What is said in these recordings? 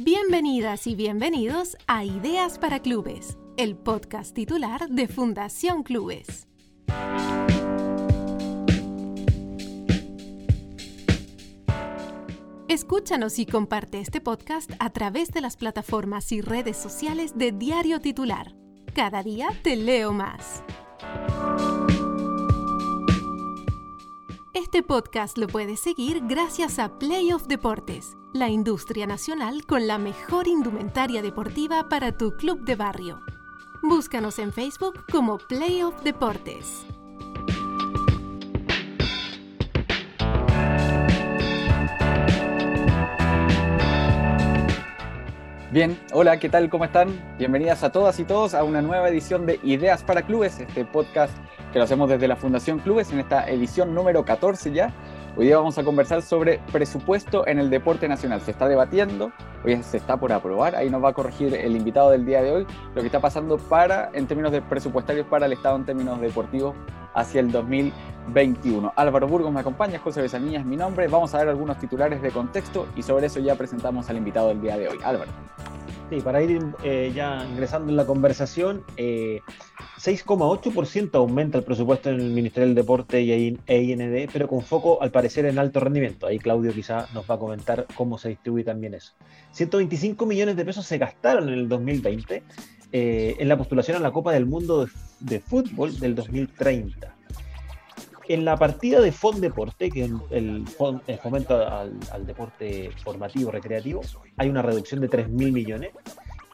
Bienvenidas y bienvenidos a Ideas para Clubes, el podcast titular de Fundación Clubes. Escúchanos y comparte este podcast a través de las plataformas y redes sociales de Diario Titular. Cada día te leo más. Este podcast lo puedes seguir gracias a Playoff Deportes, la industria nacional con la mejor indumentaria deportiva para tu club de barrio. Búscanos en Facebook como Playoff Deportes. Bien, hola, ¿qué tal? ¿Cómo están? Bienvenidas a todas y todos a una nueva edición de Ideas para Clubes, este podcast que lo hacemos desde la Fundación Clubes en esta edición número 14 ya. Hoy día vamos a conversar sobre presupuesto en el deporte nacional. Se está debatiendo, hoy se está por aprobar, ahí nos va a corregir el invitado del día de hoy, lo que está pasando para, en términos de presupuestarios para el Estado en términos deportivos hacia el 2021. Álvaro Burgos me acompaña, José Besanilla es mi nombre, vamos a ver algunos titulares de contexto y sobre eso ya presentamos al invitado del día de hoy. Álvaro. Sí, para ir eh, ya ingresando en la conversación, eh, 6,8% aumenta el presupuesto en el Ministerio del Deporte y EIND, pero con foco al parecer en alto rendimiento. Ahí Claudio quizá nos va a comentar cómo se distribuye también eso. 125 millones de pesos se gastaron en el 2020 eh, en la postulación a la Copa del Mundo de, Fútbol del 2030. En la partida de Deporte, que es el, fomento al, deporte formativo, recreativo, hay una reducción de 3.000 millones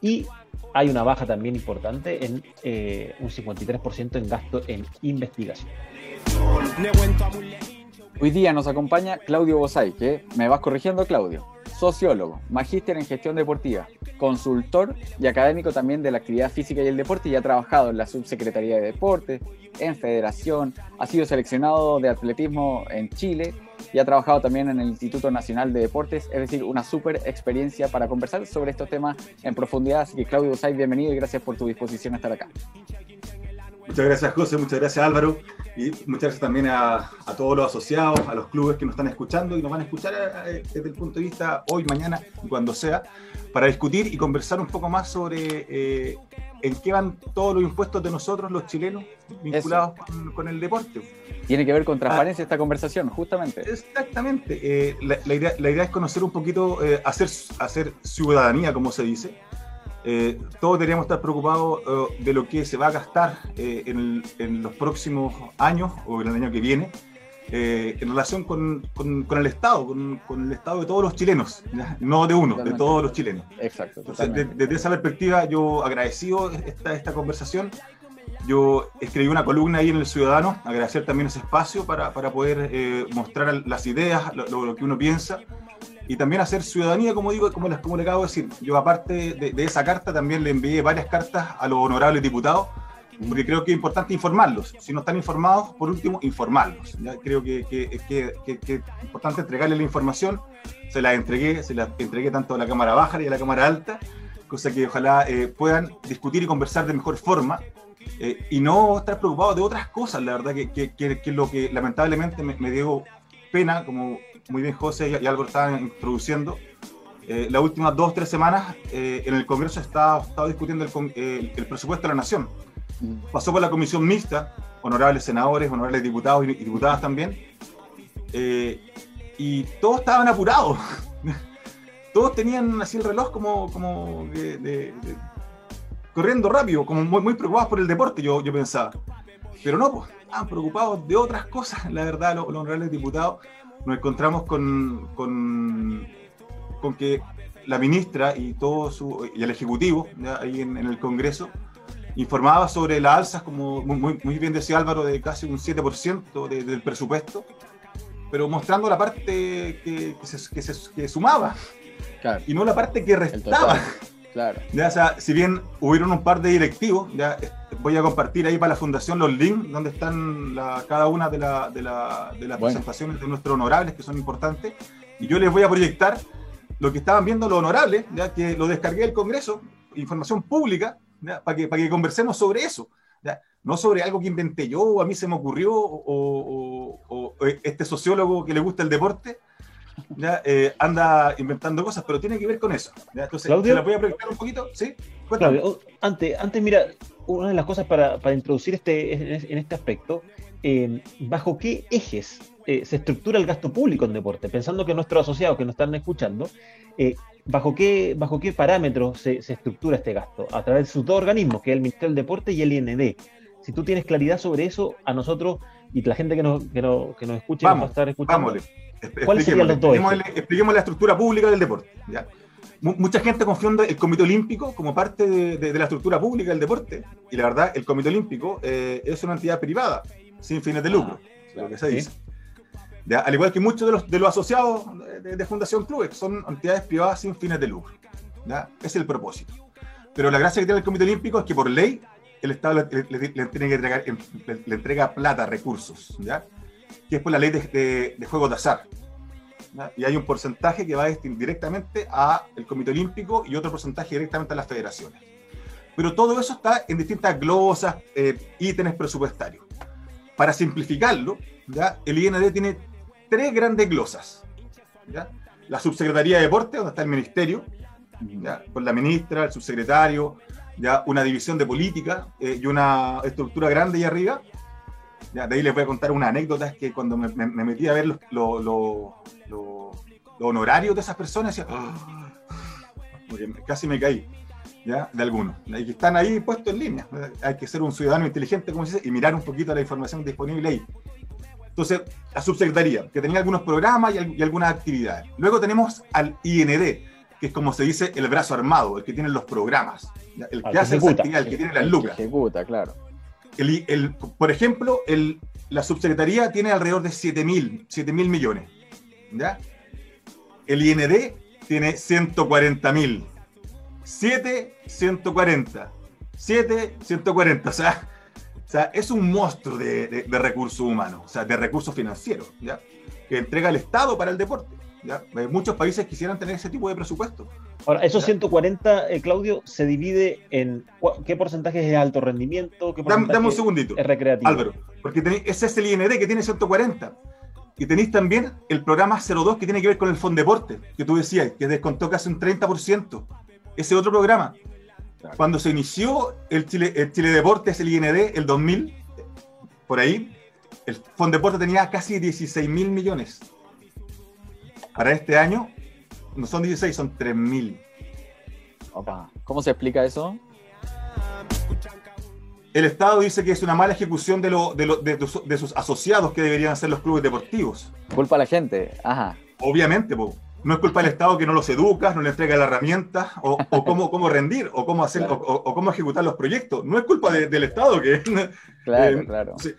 y hay una baja también importante en eh, un 53% en gasto en investigación. Hoy día nos acompaña Claudio Bosay, que me vas corrigiendo, Claudio. Sociólogo, magíster en gestión deportiva, consultor y académico también de la actividad física y el deporte y ha trabajado en la subsecretaría de deporte, en federación, ha sido seleccionado de atletismo en Chile y ha trabajado también en el Instituto Nacional de Deportes, es decir, una súper experiencia para conversar sobre estos temas en profundidad. Así que Claudio Bosay, bienvenido y gracias por tu disposición a estar acá. Muchas gracias José, muchas gracias Álvaro y muchas gracias también a, todos los asociados, a los clubes que nos están escuchando y nos van a escuchar eh, desde el punto de vista hoy, mañana y cuando sea, para discutir y conversar un poco más sobre eh, en qué van todos los impuestos de nosotros, los chilenos, vinculados con, el deporte. Tiene que ver con transparencia esta conversación, justamente. Exactamente. Eh, la, idea, es conocer un poquito, hacer, hacer ciudadanía, como se dice eh, todos deberíamos estar preocupados eh, de lo que se va a gastar eh, en, los próximos años o en el año que viene en relación con, el Estado, con, el Estado de todos los chilenos, no de uno, de todos los chilenos. Exacto. desde esa perspectiva, yo agradecido esta, esta conversación. Yo escribí una columna ahí en El Ciudadano, agradecer también ese espacio para, para poder mostrar las ideas, lo, lo que uno piensa y también hacer ciudadanía, como digo, como les, como le acabo de decir. Yo, aparte de, esa carta, también le envié varias cartas a los honorables diputados, porque creo que es importante informarlos. Si no están informados, por último, informarlos. Creo que, es importante entregarles la información. Se la entregué, se la entregué tanto a la Cámara Baja y a la Cámara Alta, cosa que ojalá eh, puedan discutir y conversar de mejor forma. Eh, y no estar preocupados de otras cosas, la verdad, que, es lo que lamentablemente me, me dio pena, como muy bien José y, algo estaban introduciendo. Eh, las últimas dos o tres semanas eh, en el Congreso estaba, estaba discutiendo el, el, presupuesto de la Nación. Pasó por la comisión mixta, honorables senadores, honorables diputados y, diputadas también, eh, y todos estaban apurados. todos tenían así el reloj como, como de, corriendo rápido, como muy, muy, preocupados por el deporte, yo, yo pensaba. Pero no, pues, estaban preocupados de otras cosas, la verdad, los, los honorables diputados nos encontramos con, con, con que la ministra y todo su, y el ejecutivo ahí en, el Congreso informaba sobre las alzas, como muy, muy bien decía Álvaro, de casi un 7% del presupuesto, pero mostrando la parte que, que, se, que, se, que sumaba y no la parte que restaba. Claro. Ya, o sea, si bien hubieron un par de directivos, ya voy a compartir ahí para la fundación los links donde están cada una de, la, de, la, de las presentaciones de nuestros honorables que son importantes. Y yo les voy a proyectar lo que estaban viendo los honorables, ya que lo descargué del Congreso, información pública, para que, para que conversemos sobre eso. ¿ya? No sobre algo que inventé yo o a mí se me ocurrió o, o este sociólogo que le gusta el deporte ya, eh, anda inventando cosas, pero tiene que ver con eso. ¿ya? Entonces, Claudio. ¿se la voy a proyectar un poquito? ¿Sí? Claudio, oh, antes, antes, mira, una de las cosas para, para introducir este, en, este aspecto, eh, ¿bajo qué ejes eh, se estructura el gasto público en deporte? Pensando que nuestros asociados que nos están escuchando, ¿bajo, qué, ¿bajo qué parámetros se, se estructura este gasto? A través de sus dos organismos, que es el Ministerio del Deporte y el IND. Si tú tienes claridad sobre eso, a nosotros y la gente que nos, que nos, que nos escuche Vamos, nos va a estar escuchando. ¿Cuáles serían los dos Expliquémosle, expliquémosle la estructura pública del deporte. ¿ya? Mu- Mucha gente confunde el Comité Olímpico como parte de, de- de la estructura pública del deporte. Y la verdad, el Comité Olímpico eh, es una entidad privada, sin fines de lucro, lo que se sí. dice. ¿Ya? Al igual que muchos de los, de los asociados de, de Fundación Clubes, que son entidades privadas sin fines de lucro. ¿ya? Es el propósito. Pero la gracia que tiene el Comité Olímpico es que por ley el Estado le, le- le- le- le entrega plata, recursos, ¿ya? Que es por la ley de, de, de juegos de azar. ¿ya? Y hay un porcentaje que va directamente al Comité Olímpico y otro porcentaje directamente a las federaciones. Pero todo eso está en distintas glosas, eh, ítems presupuestarios. Para simplificarlo, ¿ya? el IND tiene tres grandes glosas. ¿ya? La Subsecretaría de Deporte, donde está el Ministerio, ¿ya? con la ministra, el subsecretario, ya una división de política eh, y una estructura grande ahí arriba. Ya, de ahí les voy a contar una anécdota, es que cuando me, me- me metí a ver los, lo- lo- lo- honorarios de esas personas, decía, "Ah", casi me caí, ¿ya? De algunos. Y que están ahí puestos en línea. Hay que ser un ciudadano inteligente, como se dice, y mirar un poquito la información disponible ahí. Entonces, la subsecretaría, que tenía algunos programas y, al- y algunas actividades. Luego tenemos al IND, que es como se dice el brazo armado, el que tiene los programas, ¿ya? el que hace ejecuta. actividad, el que tiene las lucas. Ejecuta, claro. El- el- por ejemplo, el- la subsecretaría tiene alrededor de 7 mil, 7 mil millones. ¿ya? El IND tiene 140 mil. 7, 140. 7, 140. O sea, o sea, es un monstruo de, de- de recursos humanos, o sea, de recursos financieros, ¿ya? que entrega el Estado para el deporte. ¿ya? Eh, Muchos países quisieran tener ese tipo de presupuesto. Ahora, esos Ya. 140, eh, Claudio, se divide en qué porcentaje es de alto rendimiento, qué Dame, porcentaje dame un segundito. es recreativo. Álvaro, porque tenéis- ese es el IND que tiene 140. Y tenéis también el programa 02 que tiene que ver con el Fondeporte, que tú decías, que descontó casi un 30%. Ese otro programa. Claro. Cuando se inició el Chile, el Chile Deportes, el IND, el 2000, por ahí, el Fondeporte tenía casi 16 mil millones. Para este año, no son 16, son 3 mil. Opa. ¿Cómo se explica eso? El Estado dice que es una mala ejecución de, lo- de lo- de- de sus- de sus asociados que deberían ser los clubes deportivos. Culpa a la gente. Ajá. Obviamente, po. no es culpa del Estado que no los educas, no le entrega la herramienta, o, o cómo, cómo rendir, o cómo hacer, Claro. o, cómo ejecutar los proyectos. No es culpa de- del Estado que. Claro, Eh, claro. sí.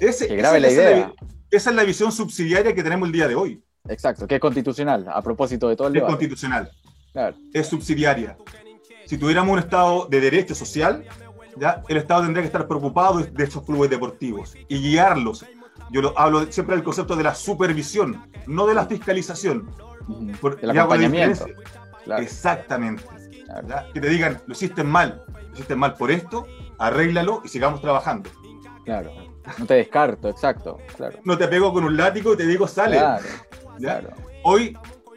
Ese- grave esa- la es idea. esa es la visión subsidiaria que tenemos el día de hoy. Exacto, que es constitucional, a propósito de todo el Es debate. constitucional, Claro. es subsidiaria. Si tuviéramos un Estado de derecho social, ¿ya? el Estado tendría que estar preocupado de esos clubes deportivos y guiarlos. Yo lo, hablo siempre del concepto de la supervisión, no de la fiscalización. Por- El acompañamiento. Claro, Exactamente. claro. Que te digan, lo hiciste mal, lo hiciste mal por esto, arréglalo y sigamos trabajando. claro. No te descarto, exacto. Claro. No te pego con un látigo y te digo, sale. Claro, ¿ya? claro. Hoy,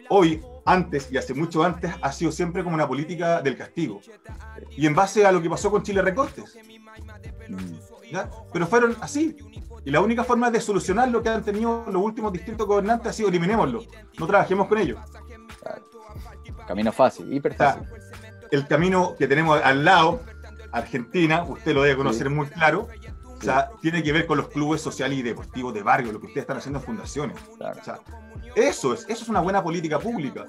hoy, antes y hace mucho antes, ha sido siempre como una política del castigo. Y en base a lo que pasó con Chile Recortes. Mm. ¿ya? Pero fueron así. Y la única forma de solucionar lo que han tenido los últimos distintos gobernantes ha sido eliminémoslo. No trabajemos con ellos. Camino fácil, hiper fácil. el camino que tenemos al lado, Argentina, usted lo debe conocer muy claro, o sea, tiene que ver con los clubes sociales y deportivos de barrio, lo que ustedes están haciendo en fundaciones. Claro. O sea, eso es, eso es una buena política pública.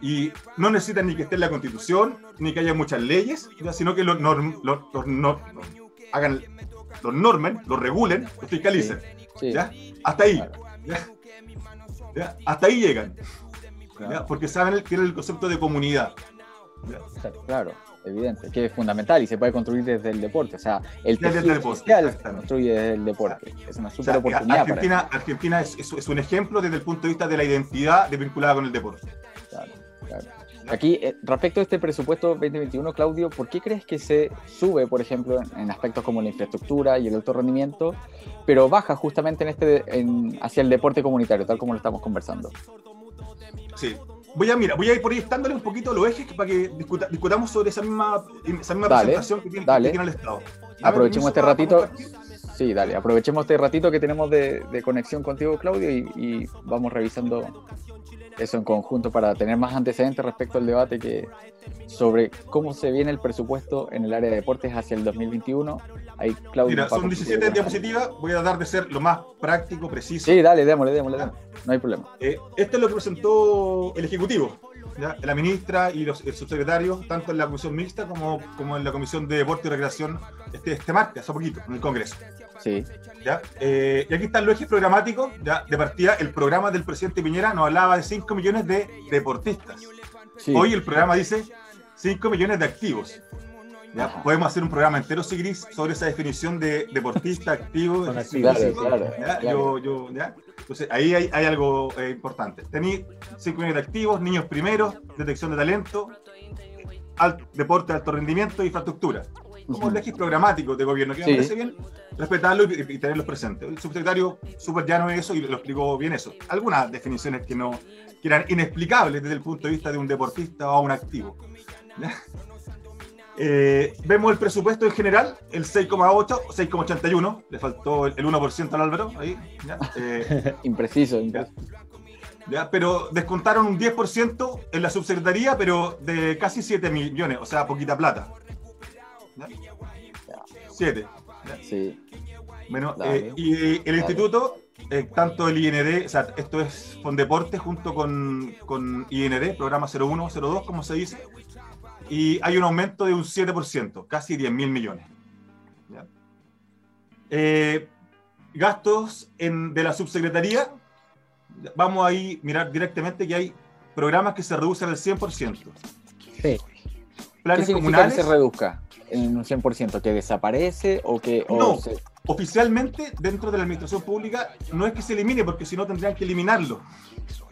Y no necesitan ni que esté en la constitución, ni que haya muchas leyes, ya, sino que los norm- los- los nor- hagan, los normen, los regulen, los fiscalicen. Sí, ¿ya? Hasta ahí. Claro. ¿ya? ¿Ya? Hasta ahí llegan. ¿ya? claro, Porque saben el, que es el concepto de comunidad. Claro, evidente, que es fundamental y se puede construir desde el deporte. O sea, el Desde el deporte, social se construye desde el deporte. Es una O super sea, oportunidad para Argentina, Argentina es, es- es un ejemplo desde el punto de vista de la identidad de vinculada con el deporte. Claro, claro. Aquí, eh, respecto a este presupuesto 2021, Claudio, ¿por qué crees que se sube, por ejemplo, en, en aspectos como la infraestructura y el alto rendimiento, pero baja justamente en este, en- hacia el deporte comunitario, tal como lo estamos conversando? Sí. Voy a, mira, voy a ir por ahí estándole un poquito los ejes para que discuta- discutamos sobre esa misma, esa misma Dale, presentación que tiene, que tiene el Estado. Aprovechemos este ratito. Sí, dale, aprovechemos este ratito que tenemos de, de conexión contigo, Claudio, y, y vamos revisando eso en conjunto para tener más antecedentes respecto al debate que sobre cómo se viene el presupuesto en el área de deportes hacia el 2021. Ahí, Claudio. Mira, son compartir 17 algunas- diapositivas. Voy a dar de ser lo más práctico, preciso. Sí, dale, démosle, démosle, démosle. No hay problema. Eh, esto es lo que presentó el Ejecutivo, ¿ya? la ministra y los, el subsecretario, tanto en la comisión mixta como, como en la comisión de deporte y recreación este, este martes, hace poquito, en el Congreso. Sí, ¿ya? Eh, y aquí están los ejes programáticos. ¿ya? De partida, el programa del presidente Piñera nos hablaba de 5 millones de deportistas. sí. Hoy el programa dice 5 millones de activos. ¿Ya? Podemos hacer un programa entero, si Gris, sobre esa definición de deportista, activo. Claro, claro, ¿ya? claro. Yo, yo, ¿ya? Entonces, ahí hay, hay algo eh, importante. Tení 5 millones de activos, niños primeros, detección de talento, al- deporte de alto rendimiento e infraestructura. Como eje programático de gobierno, que Sí. me parece bien respetarlo y, y tenerlos presentes. El subsecretario súper llano en eso y lo explicó bien eso. Algunas definiciones que no que eran inexplicables desde el punto de vista de un deportista o un activo. ¿Ya? Eh, vemos el presupuesto en general, el 6,8, 6,81, le faltó el, el 1% al Álvaro, ahí, ¿ya? Eh, Impreciso, impreciso. ¿ya? pero descontaron un 10% en la subsecretaría, pero de casi 7 millones, o sea, poquita plata. ¿Ya? 7. Sí, Bueno, eh, y el Dale. instituto, eh, tanto el IND, o sea, esto es Fondeporte junto con, con IND, programa 01, 02, como se dice, y hay un aumento de un 7%, casi 10 mil millones. ¿Ya? Eh, gastos en, de la subsecretaría, vamos ahí a mirar directamente que hay programas que se reducen al 100%. Sí. ¿Qué Planes significa comunales. que se reduzca en un 100%? ¿Que desaparece o que o No. se- Oficialmente, dentro de la administración pública, no es que se elimine, porque si no tendrían que eliminarlo.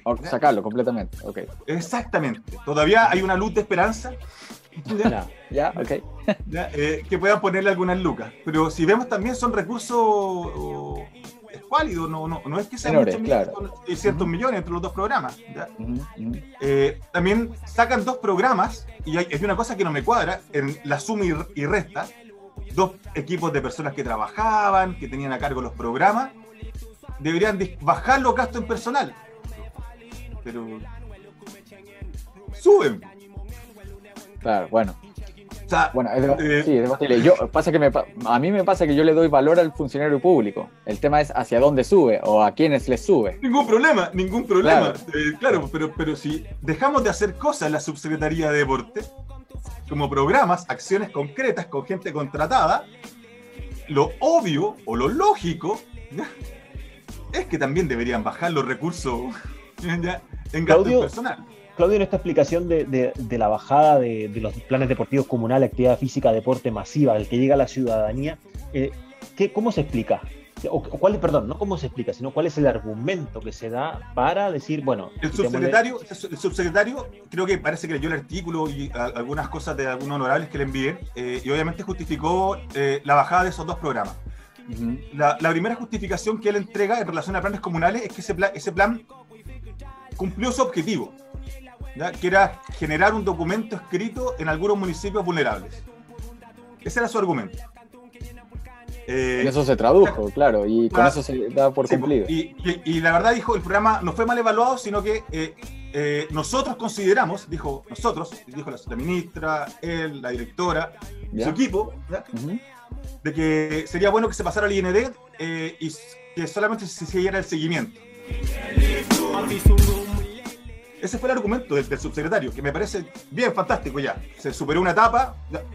o sacarlo completamente? Ok. Exactamente. Todavía hay una luz de esperanza Ya. ¿Ya? Ok. ya, eh, que puedan ponerle algunas lucas. Pero si vemos también son recursos oh, no, no, no es que sean Menores, muchos claro. millones, son 600 millones entre los dos programas. ¿ya? Ujú, ujú. Eh, también sacan dos programas, y hay, hay una cosa que no me cuadra, en la suma y, y resta, dos equipos de personas que trabajaban, que tenían a cargo los programas, deberían bajar los gastos en personal. Pero suben. Claro, bueno. O sea, Bueno, es deba- Eh, sí, es. Yo, pasa que me a mí me pasa que yo le doy valor al funcionario público. El tema es hacia dónde sube o a quiénes les sube. Ningún problema, ningún problema. Claro. Eh, Claro, pero, pero si dejamos de hacer cosas en la Subsecretaría de Deporte, como programas, acciones concretas con gente contratada, lo obvio o lo lógico es que también deberían bajar los recursos ya, en gasto Claudio, personal. Claudio, en esta explicación de, de- de la bajada de, de los planes deportivos comunales, actividad física, deporte masiva, el que llega a la ciudadanía, eh, ¿qué, ¿cómo se explica? O, o cuál, perdón, no cómo se explica, sino cuál es el argumento que se da para decir, bueno, El subsecretario, el subsecretario creo que parece que leyó el artículo y a- algunas cosas de algunos honorables que le envié eh, y obviamente justificó eh, la bajada de esos dos programas. La, la primera justificación que él entrega en relación a planes comunales es que ese, pla- ese plan cumplió su objetivo, ¿ya? que era generar un documento escrito en algunos municipios vulnerables. Ese era su argumento. Eh, eso se tradujo, claro, y con Ah, eso se da por sí, cumplido. y, y- y la verdad dijo, el programa no fue mal evaluado, sino que eh, eh, nosotros consideramos, dijo nosotros, dijo la, la ministra, él, la directora, ¿Ya? su equipo, de que sería bueno que se pasara al IND eh, y que solamente se siguiera el seguimiento. Ese fue el argumento del, del subsecretario, que me parece bien fantástico ya. Se superó una etapa,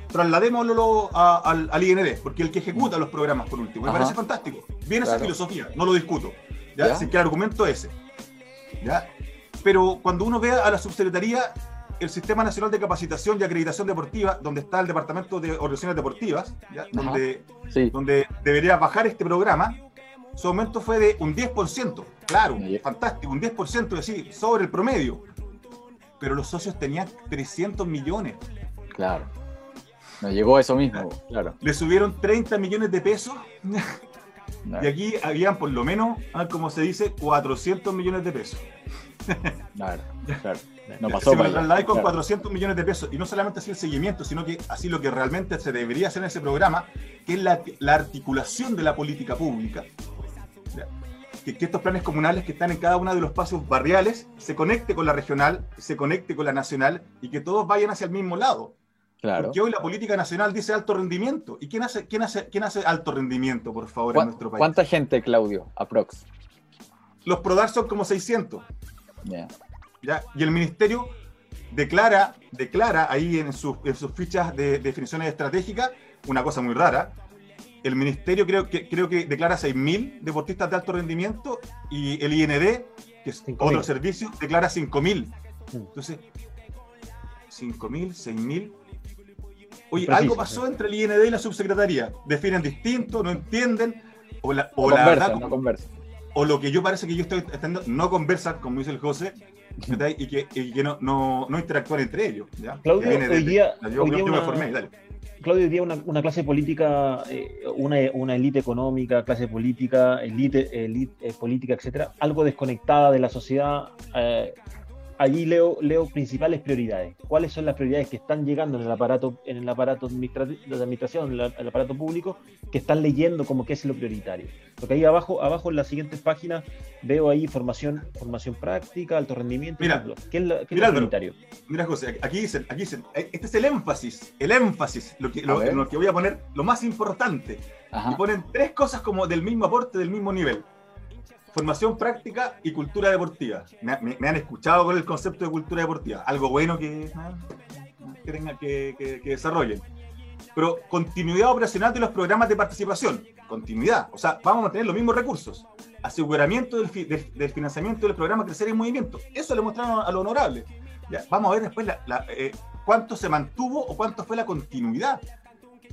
trasladémoslo a- al, al IND, porque el que ejecuta los programas, por último. Me Ajá. parece fantástico. Bien esa Claro. filosofía, no lo discuto. ¿ya? Ya. Así que el argumento es ese. ¿ya? Pero cuando uno ve a la subsecretaría, el Sistema Nacional de Capacitación y Acreditación Deportiva, donde está el Departamento de Organizaciones Deportivas, ¿ya? donde Sí, donde debería bajar este programa, su aumento fue de un 10%. Claro, fantástico, un 10%, es decir, sobre el promedio. Pero los socios tenían 300 millones. claro. Nos llegó eso mismo, claro. Le subieron 30 millones de pesos Y aquí habían por lo menos, ah, como se dice, 400 millones de pesos. Claro, claro. No pasó se con 400 millones de pesos y no solamente así el seguimiento, sino que así lo que realmente se debería hacer en ese programa, que es la, la articulación de la política pública. Que, que, estos planes comunales que están en cada uno de los pasos barriales se conecte con la regional, se conecte con la nacional y que todos vayan hacia el mismo lado. Claro. Porque hoy la política nacional dice alto rendimiento. ¿Y quién hace, quién hace, quién hace alto rendimiento, por favor, en nuestro país? ¿Cuánta gente, Claudio, aprox? Los PRODAR son como 600. ¿ya? Y el ministerio declara, declara ahí en, sus, fichas de, definiciones estratégicas una cosa muy rara. El ministerio creo que, creo que declara 6.000 deportistas de alto rendimiento y el IND, que es otro servicio, declara 5.000. Mm. Entonces, 5.000, 6.000. Oye, algo pasó entre el IND y la subsecretaría. Definen distinto, no entienden, o la, o la verdad, no conversa o lo que yo parece que yo estoy estando, no conversar, como dice el José, y que, y que no, no, no, interactuar entre ellos. ¿ya? Claudio, hoy día, yo, hoy día una, me formé, dale. Claudio, hoy día una, una clase política, eh, una, una élite económica, clase política, élite, élite eh, política, etcétera, algo desconectada de la sociedad, eh, allí leo, leo principales prioridades. ¿Cuáles son las prioridades que están llegando en el aparato, en el aparato de administración, en el aparato público, que están leyendo como que es lo prioritario? Porque ahí abajo, abajo en las siguientes páginas veo ahí formación, formación práctica, alto rendimiento. Mira, ¿qué es, lo, prioritario? Mira, José, aquí dicen, aquí dicen, eh, este es el énfasis, el énfasis, lo que, lo, lo que voy a poner, lo más importante. Y ponen tres cosas como del mismo aporte, del mismo nivel formación práctica y cultura deportiva. Me, han escuchado con el concepto de cultura deportiva, algo bueno que, que tengan que, desarrollen. Pero continuidad operacional de los programas de participación, continuidad, o sea, vamos a mantener los mismos recursos, aseguramiento del, financiamiento del programa Crecer en Movimiento, eso le mostraron a lo honorable. vamos a ver después eh, cuánto se mantuvo o cuánto fue la continuidad,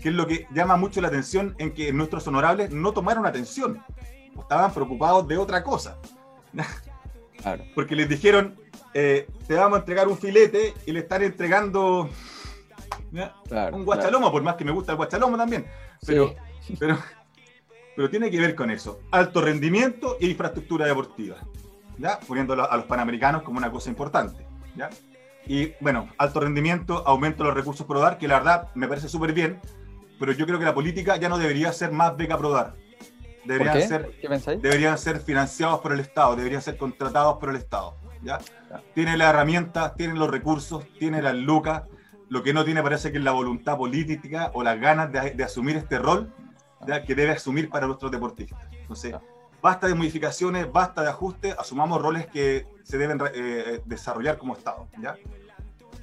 que es lo que llama mucho la atención en que nuestros honorables no tomaron atención estaban preocupados de otra cosa. Porque les dijeron, eh, te vamos a entregar un filete y le están entregando un guachalomo, por más que me gusta el guachalomo también. Pero, pero, pero tiene que ver con eso. Alto rendimiento e infraestructura deportiva. ¿ya? Poniéndolo a los panamericanos como una cosa importante. ¿ya? Y bueno, alto rendimiento, aumento de los recursos PRODAR, que la verdad me parece súper bien, pero yo creo que la política ya no debería ser más beca PRODAR deberían, Ser, deberían ser financiados por el Estado, deberían ser contratados por el Estado. ¿ya? Tiene las herramientas, tiene los recursos, tiene las lucas. Lo que no tiene parece que es la voluntad política o las ganas de, asumir este rol ¿ya? que debe asumir para nuestros deportistas. Entonces, basta de modificaciones, basta de ajustes, asumamos roles que se deben eh, desarrollar como Estado. ¿ya?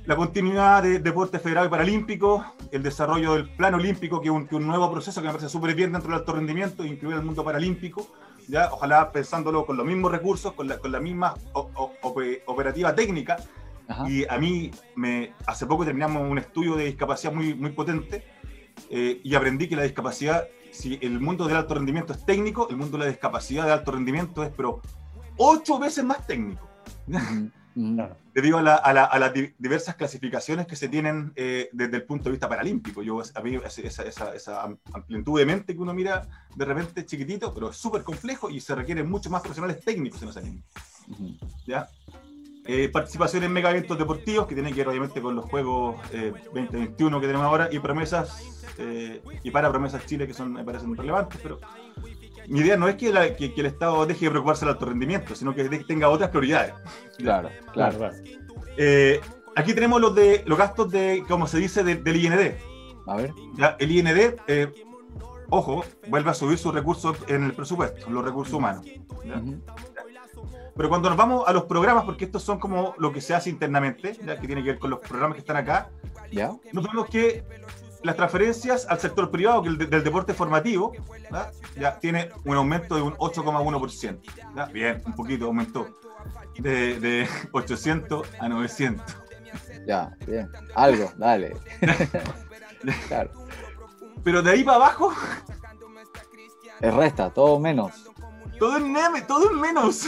La continuidad de deporte federal y paralímpico, el desarrollo del plan olímpico, que es un, nuevo proceso que me parece súper bien dentro del alto rendimiento, incluir el mundo paralímpico, ya ojalá pensándolo con los mismos recursos, con la, con la misma operativa técnica. Y a mí, me, hace poco terminamos un estudio de discapacidad muy, muy potente eh, y aprendí que la discapacidad, si el mundo del alto rendimiento es técnico, el mundo de la discapacidad de alto rendimiento es, pero ocho veces más técnico. Debido a, las diversas clasificaciones que se tienen eh, desde el punto de vista paralímpico. Yo, a mí esa, esa, amplitud de mente que uno mira de repente chiquitito, pero es súper complejo y se requieren mucho más profesionales técnicos en ese anime. ¿Ya? Eh, participación en mega eventos deportivos que tienen que ver obviamente con los Juegos 2021 eh, que tenemos ahora y promesas y para promesas Chile que son, me parecen relevantes, pero mi idea no es que, el Estado deje de preocuparse del alto rendimiento, sino que tenga otras prioridades. Claro, claro. Eh, aquí tenemos los de los gastos de, como se dice, del IND. A ver. el IND, eh, ojo, vuelve a subir sus recursos en el presupuesto, los recursos humanos. Pero cuando nos vamos a los programas, porque estos son como lo que se hace internamente, que tiene que ver con los programas que están acá, ¿Ya? nos vemos que las transferencias al sector privado, que el del deporte formativo, ya tiene un aumento de un 8,1%. Bien, un poquito aumentó. De, de 800 a 900. Ya, bien. Algo, dale. claro. Pero de ahí para abajo. Es resta, todo menos. Todo en, todo en menos.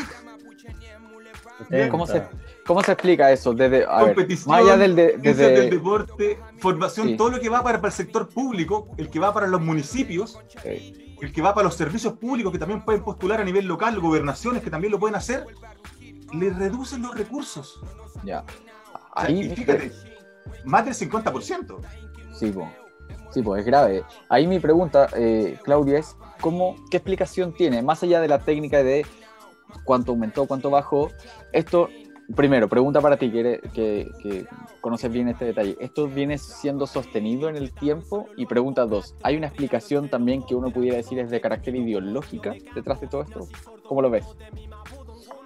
¿Cómo se, ¿Cómo se explica eso? Desde, Competición, más allá del, del deporte, formación, todo lo que va para, el sector público, el que va para los municipios, el que va para los servicios públicos que también pueden postular a nivel local, gobernaciones que también lo pueden hacer, le reducen los recursos. Ya. Ahí, fíjate, más del 50%. Sí, pues. Sí, pues es grave. Ahí mi pregunta, eh, Claudia, es ¿cómo, ¿qué explicación tiene? Más allá de la técnica de cuánto aumentó, cuánto bajó, esto, primero, pregunta para ti, que, que, conoces bien este detalle, ¿esto viene siendo sostenido en el tiempo? Y pregunta dos, ¿hay una explicación también que uno pudiera decir es de carácter ideológica detrás de todo esto? ¿Cómo lo ves?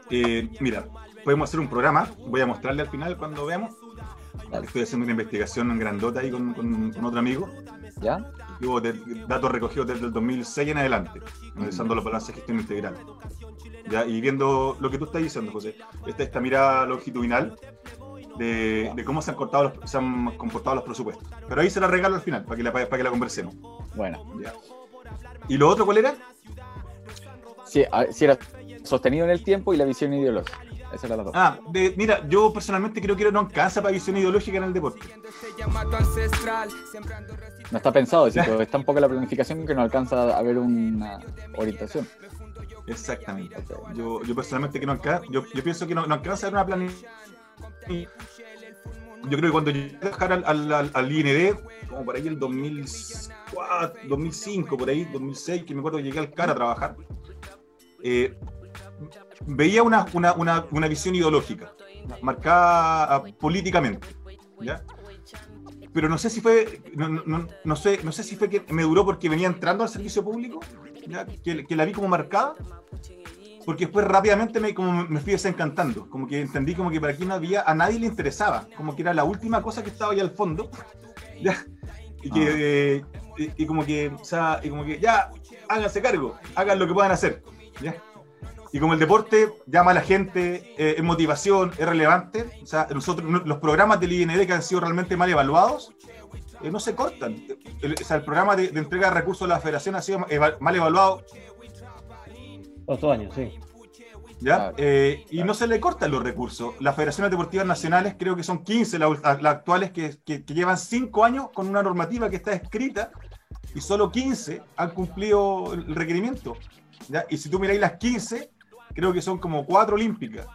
Eh, mira, podemos hacer un programa, voy a mostrarle al final cuando veamos. Estoy haciendo una investigación grandota ahí con, con, otro amigo. ¿Ya? Datos recogidos desde el 2006 en adelante, analizando los balances de gestión integral. ¿Ya? Y viendo lo que tú estás diciendo, José, esta, esta mirada longitudinal de, de, cómo se han, cortado se han comportado los presupuestos. Pero ahí se la regalo al final, para que la, para que la conversemos. Bueno. ¿Ya? ¿Y lo otro cuál era? Si, si era sostenido en el tiempo y la visión ideológica. Esa era la dos. Ah, mira, yo personalmente creo que no alcanza para visión ideológica en el deporte. No está pensado, es está un poco la planificación que no alcanza a ver una orientación. Exactamente. Yo, yo personalmente que no alcanza, yo, pienso que no, alcanza a ver una planificación. Yo creo que cuando llegué a al, al, IND, como por ahí el 2004, 2005, por ahí, 2006, que me acuerdo que llegué al CAR a trabajar, eh, veía una, una, una, una visión ideológica, marcada ah, políticamente. ¿ya? Pero no sé si fue, no, no, no, sé, no sé si fue que me duró porque venía entrando al servicio público, ¿ya? Que, que, la vi como marcada, porque después rápidamente me, como me fui desencantando, como que entendí como que para aquí no había, a nadie le interesaba, como que era la última cosa que estaba ahí al fondo, ¿ya? Y, que, ah. y, y, como que, o sea, y como que ya, háganse cargo, hagan lo que puedan hacer, ¿ya? Y como el deporte llama a la gente, eh, es motivación, es relevante, o sea, nosotros, los programas del IND que han sido realmente mal evaluados, eh, no se cortan. El, o sea, el programa de, entrega de recursos de la federación ha sido mal evaluado. Ocho años, sí. ¿Ya? Eh, y no se le cortan los recursos. Las federaciones deportivas nacionales, creo que son 15 las, actuales, que, que, que llevan 5 años con una normativa que está escrita y solo 15 han cumplido el requerimiento. ¿ya? Y si tú miráis las 15, creo que son como cuatro olímpicas.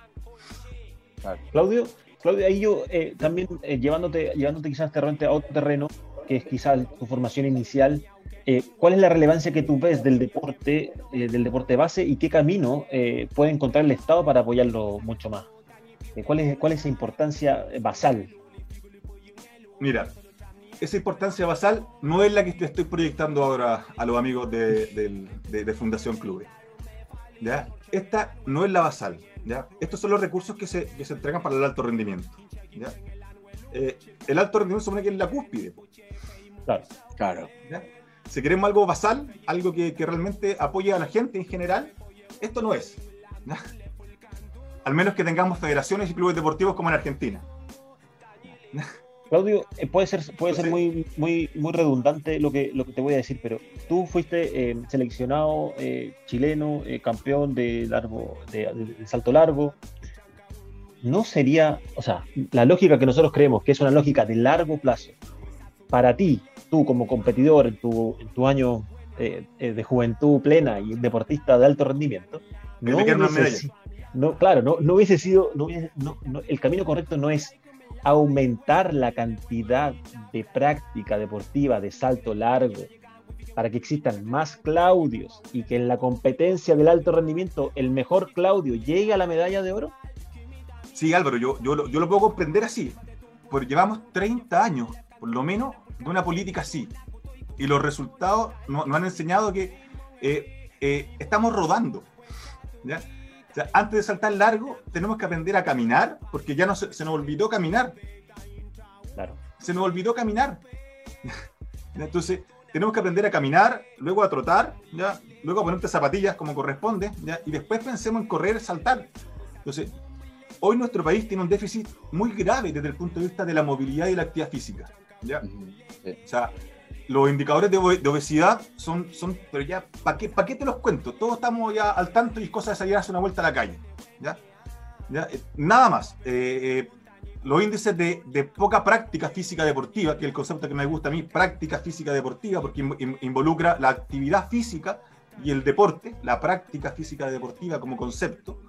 Claudio, Claudio, ahí yo eh, también eh, llevándote, llevándote quizás a otro terreno, que es quizás tu formación inicial, eh, ¿cuál es la relevancia que tú ves del deporte, del deporte base y qué camino puede encontrar el Estado para apoyarlo mucho más? ¿cuál, es, ¿Cuál es esa importancia basal? Mira, esa importancia basal no es la que te estoy proyectando ahora a los amigos de, de Fundación Clubes. ¿Ya? esta no es la basal. ¿ya? Estos son los recursos que se, que se entregan para el alto rendimiento. ¿ya? Eh, el alto rendimiento supone que es la cúspide. Claro. claro. ¿ya? Si queremos algo basal, algo que, que, realmente apoye a la gente en general, esto no es. ¿ya? Al menos que tengamos federaciones y clubes deportivos como en Argentina. Claudio, eh, puede ser, puede ser muy, muy, muy redundante lo que, lo que te voy a decir, pero tú fuiste eh, seleccionado eh, chileno, campeón de, largo, de, salto largo. ¿No sería, o sea, la lógica que nosotros creemos que es una lógica de largo plazo, para ti, tú como competidor en tu, en tu año de juventud plena y deportista de alto rendimiento, no, hubiese, no claro, no, no hubiese sido, no, no, el camino correcto no es aumentar la cantidad de práctica deportiva de salto largo para que existan más Claudios y que en la competencia del alto rendimiento el mejor Claudio llegue a la medalla de oro? Sí, Álvaro, yo, yo, yo lo puedo comprender así, porque llevamos 30 años, por lo menos, de una política así. Y los resultados nos, han enseñado que eh, eh, estamos rodando. ¿ya? O sea, antes de saltar largo, tenemos que aprender a caminar, porque ya no se, nos olvidó caminar. Claro. Se nos olvidó caminar. Entonces, tenemos que aprender a caminar, luego a trotar, ¿ya? luego a ponerte zapatillas como corresponde, ¿ya? y después pensemos en correr, saltar. Entonces, hoy nuestro país tiene un déficit muy grave desde el punto de vista de la movilidad y la actividad física. ¿ya? O sea, los indicadores de, obesidad son, son, pero ya, ¿para qué, ¿para qué te los cuento? Todos estamos ya al tanto y es cosa de salir a hacer una vuelta a la calle, ¿ya? Nada más. los índices de, de, poca práctica física deportiva, que es el concepto que me gusta a mí, práctica física deportiva, porque involucra la actividad física y el deporte, la práctica física deportiva como concepto,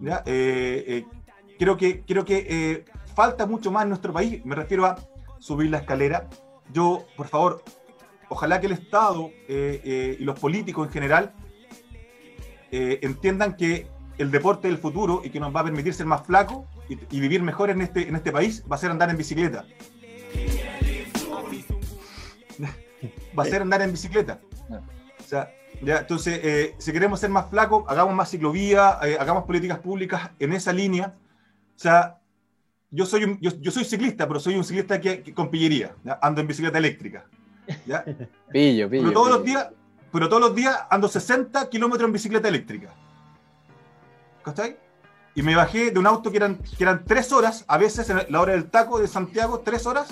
¿ya? creo que, creo que falta mucho más en nuestro país. Me refiero a subir la escalera. Yo, por favor, ojalá que el Estado eh, eh, y los políticos en general eh, entiendan que el deporte del futuro y que nos va a permitir ser más flacos y, vivir mejor en este, en este país va a ser andar en bicicleta. va a ser andar en bicicleta. O sea, ya, entonces, si queremos ser más flacos, hagamos más ciclovía, hagamos políticas públicas en esa línea. O sea, yo soy, yo, soy ciclista, pero soy un ciclista que, con pillería, ando en bicicleta eléctrica. ¿ya? Pillo, pillo. Pero todos, Los días, pero todos los días ando 60 kilómetros en bicicleta eléctrica. ¿Cachai? Y me bajé de un auto que eran, que eran tres horas, a veces en la hora del taco de Santiago, tres horas,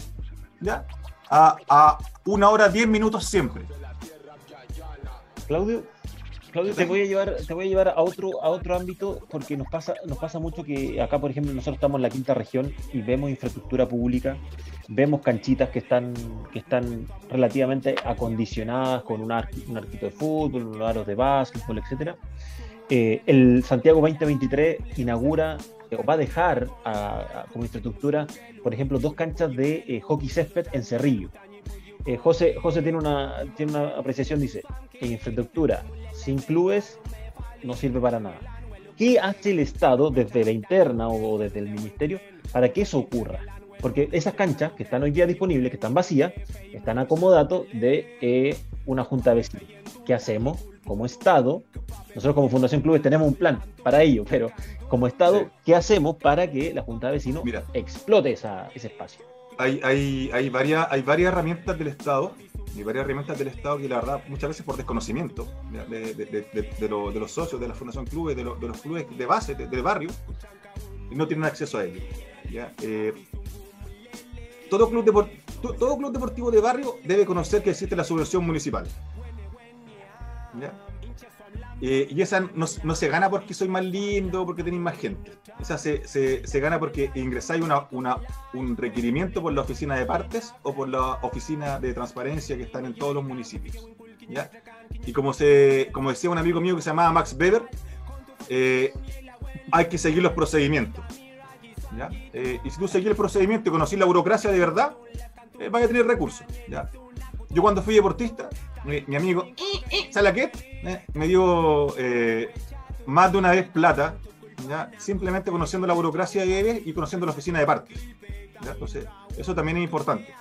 ¿ya? A, a una hora diez minutos siempre. Claudio, Claudio, te voy a llevar, te voy a llevar a otro, a otro ámbito porque nos pasa, nos pasa mucho que acá, por ejemplo, nosotros estamos en la quinta región y vemos infraestructura pública, vemos canchitas que están, que están relativamente acondicionadas con un, un arquito de fútbol, unos aros de básquetbol, etcétera. Eh, el Santiago 2023 inaugura o va a dejar como infraestructura, por ejemplo, dos canchas de eh, hockey césped en Cerrillo. Eh, José, José tiene, una, tiene una apreciación, dice, en infraestructura sin clubes no sirve para nada. ¿Qué hace el Estado desde la interna o desde el ministerio para que eso ocurra? Porque esas canchas que están hoy día disponibles, que están vacías, están acomodados de eh, una junta de vecinos. ¿Qué hacemos? Como Estado, nosotros como Fundación Clubes tenemos un plan para ello, pero como Estado, ¿qué hacemos para que la junta de vecinos explote ese espacio? Hay, hay, hay, varias, hay varias herramientas del Estado y varias herramientas del Estado que la verdad muchas veces por desconocimiento de, de, los socios de la Fundación Clubes, de, los clubes de base, del barrio, no tienen acceso a ello. Eh, todo, club todo club deportivo de barrio debe conocer que existe la subvención municipal. ¿ya? Eh, y esa no, se gana porque soy más lindo, porque tenéis más gente. Esa se, se, gana porque ingresáis una, una, un requerimiento por la oficina de partes o por la oficina de transparencia que están en todos los municipios. ¿ya? Y como, se, como decía un amigo mío que se llamaba Max Weber, eh, hay que seguir los procedimientos. ¿ya? Eh, y si tú seguís el procedimiento y conocís la burocracia de verdad, vas a tener recursos. ¿ya? Yo cuando fui deportista, mi, amigo Salaquet eh, me dio eh, más de una vez plata, simplemente conociendo la burocracia de y conociendo la oficina de partes. Entonces, eso también es importante.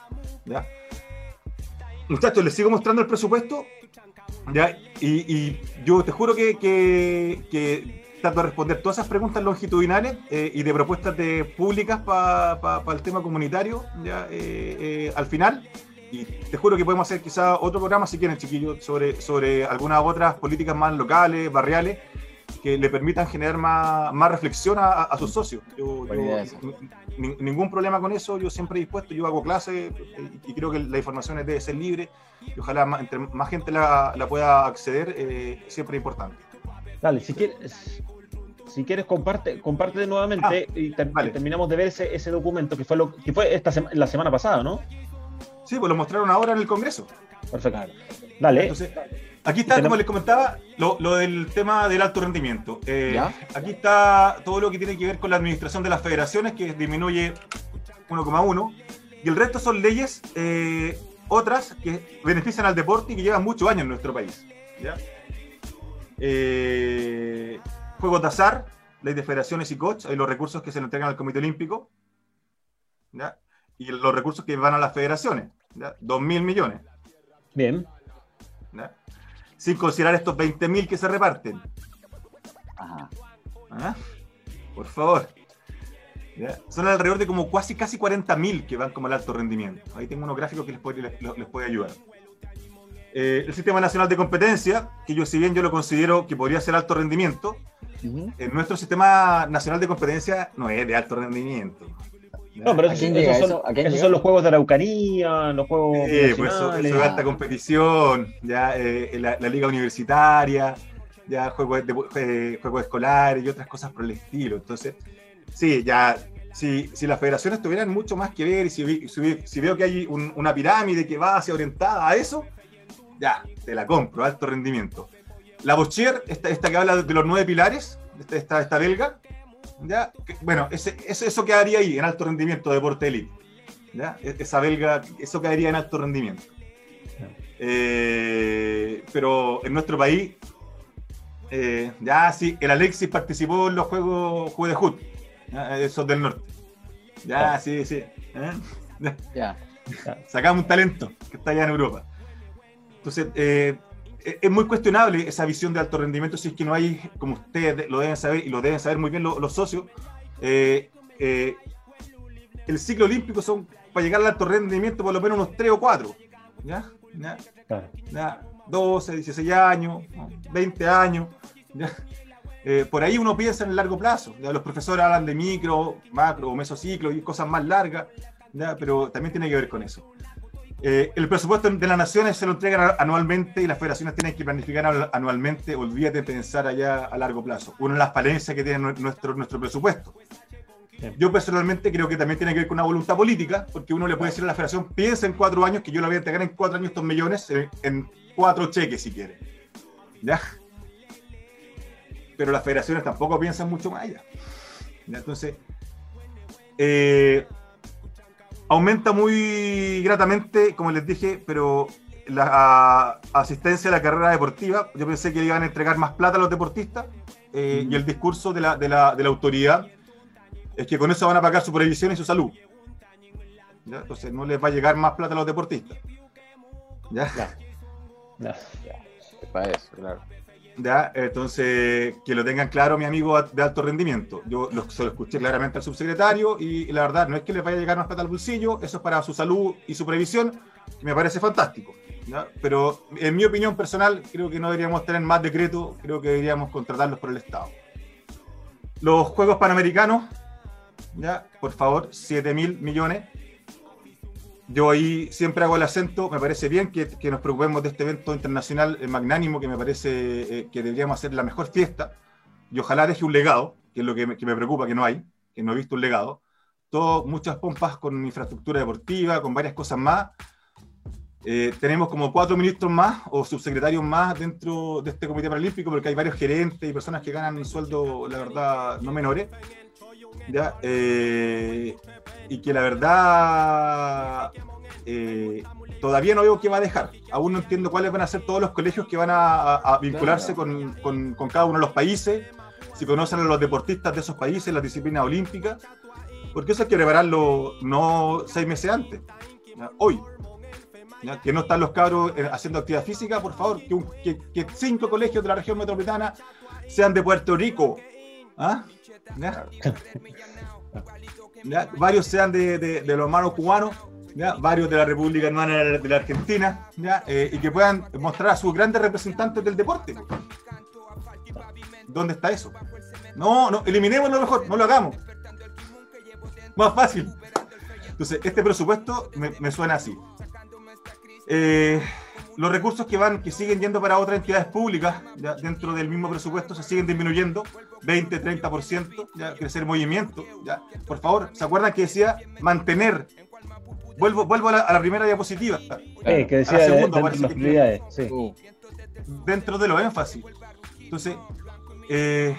Muchachos, les sigo mostrando el presupuesto. Y, yo te juro que, que, trato de responder todas esas preguntas longitudinales eh, y de propuestas de, públicas para el tema comunitario ¿ya? al final y te juro que podemos hacer quizá otro programa, si quieren, chiquillos, sobre, sobre algunas otras políticas más locales, barriales, que le permitan generar más, más reflexión a, sus socios. Yo, ningún problema con eso, yo siempre he dispuesto, yo hago clases y, creo que la información debe ser libre y ojalá más, entre más gente la, la pueda acceder, eh, siempre es importante. Dale, si quieres, si quieres comparte, comparte nuevamente ah, y terminamos de ver ese, ese, documento que fue lo que fue esta la semana pasada, ¿no? Sí, pues lo mostraron ahora en el Congreso. Perfecto. Dale. aquí está, como les comentaba, lo, del tema del alto rendimiento. Eh, aquí está todo lo que tiene que ver con la administración de las federaciones, que disminuye 1,1. Y el resto son leyes, eh, otras, que benefician al deporte y que llevan muchos años en nuestro país. ¿ya? Eh, juegos de azar, ley de federaciones y coach, hay los recursos que se le entregan al Comité Olímpico. ¿ya? y los recursos que van a las federaciones, dos mil millones. Bien. Sin considerar estos 20 mil que se reparten. Ajá. ¿Ah? Por favor. Son alrededor de como casi, casi 40 mil que van como al alto rendimiento. Ahí tengo unos gráficos que les puede, les, puede ayudar. Eh, el Sistema Nacional de Competencia, que yo si bien yo lo considero que podría ser alto rendimiento, en nuestro Sistema Nacional de Competencia no es de alto rendimiento. No, pero esos, son, los juegos de Araucanía, los juegos. Sí, pues eso, es alta competición, ya eh, la, liga universitaria, ya juegos, de, eh, juegos escolares y otras cosas por el estilo. Entonces, Sí, ya, si, si las federaciones tuvieran mucho más que ver y si, si, veo que hay una pirámide que va hacia orientada a eso, ya, te la compro, alto rendimiento. La Bochier, esta, esta que habla de los nueve pilares, esta, esta, belga, ya, bueno, ese, eso quedaría ahí, en alto rendimiento, deporte elite. ¿ya? E, esa belga, eso quedaría en alto rendimiento. Eh, pero en nuestro país, eh, ya sí, el Alexis participó en los juegos Juegos de esos del norte. Ya, sí, sí. ¿eh? Ya. Sacamos un talento que está allá en Europa. Entonces, es muy cuestionable esa visión de alto rendimiento si es que no hay, como ustedes lo deben saber y lo deben saber muy bien los, socios, el ciclo olímpico son para llegar al alto rendimiento por lo menos unos 3 o 4. ¿Ya? ¿Ya? 12, 16 años, 20 años. Eh, por ahí uno piensa en el largo plazo. Los profesores hablan de micro, macro mesociclo y cosas más largas, pero también tiene que ver con eso. Eh, el presupuesto de las naciones se lo entregan anualmente y las federaciones tienen que planificar anualmente. Olvídate de pensar allá a largo plazo. Una de las falencias que tiene nuestro, nuestro presupuesto. Yo personalmente creo que también tiene que ver con una voluntad política, porque uno le puede decir a la federación, piensa en cuatro años que yo la voy a entregar en cuatro años estos millones, en, cuatro cheques si quiere. ¿Ya? Pero las federaciones tampoco piensan mucho más allá. Entonces, eh, aumenta muy gratamente, como les dije, pero la asistencia a la carrera deportiva, yo pensé que iban a entregar más plata a los deportistas, eh, y el discurso de la, de la, de la autoridad es que con eso van a pagar su previsión y su salud. Entonces no les va a llegar más plata a los deportistas. ¿Ya? Ya. Para eso, claro. ¿Ya? Entonces, que lo tengan claro, mi amigo de alto rendimiento. Yo lo, se lo escuché claramente al subsecretario y la verdad no es que les vaya a llegar más plata al bolsillo, eso es para su salud y su previsión, me parece fantástico. Pero en mi opinión personal, creo que no deberíamos tener más decretos, creo que deberíamos contratarlos por el Estado. Los Juegos Panamericanos ¿ya? Por favor, 7 mil millones. Yo ahí siempre hago el acento, me parece bien que, nos preocupemos de este evento internacional eh, magnánimo, que me parece eh, que deberíamos hacer la mejor fiesta, y ojalá deje un legado, que es lo que me, preocupa, que no hay, que no he visto un legado. Todo, muchas pompas con infraestructura deportiva, con varias cosas más. Eh, tenemos como cuatro ministros más o subsecretarios más dentro de este comité paralímpico, porque hay varios gerentes y personas que ganan un sueldo, la verdad, no menores. ¿Ya? Eh, y que la verdad eh, todavía no veo qué va a dejar. Aún no entiendo cuáles van a ser todos los colegios que van a, vincularse con, con, cada uno de los países, si conocen a los deportistas de esos países, las disciplinas olímpicas, porque eso hay que prepararlo no seis meses antes, hoy. Que no están los cabros eh, haciendo actividad física, por favor, que, que, cinco colegios de la región metropolitana sean de Puerto Rico. ¿Ah? Varios sean de, los hermanos cubanos, varios de la República Hermana de la Argentina, eh, y que puedan mostrar a sus grandes representantes del deporte. ¿Dónde está eso? No, no, eliminémoslo mejor, no lo hagamos. Más fácil. Entonces, este presupuesto me, me suena así. Eh, los recursos que van, que siguen yendo para otras entidades públicas, dentro del mismo presupuesto, se siguen disminuyendo, 20, 30%, ya, crecer movimiento. Ya. Por favor, ¿se acuerdan que decía mantener? Vuelvo, vuelvo a, la, primera diapositiva. que decía dentro, de las prioridades, dentro de los énfasis. Entonces, eh,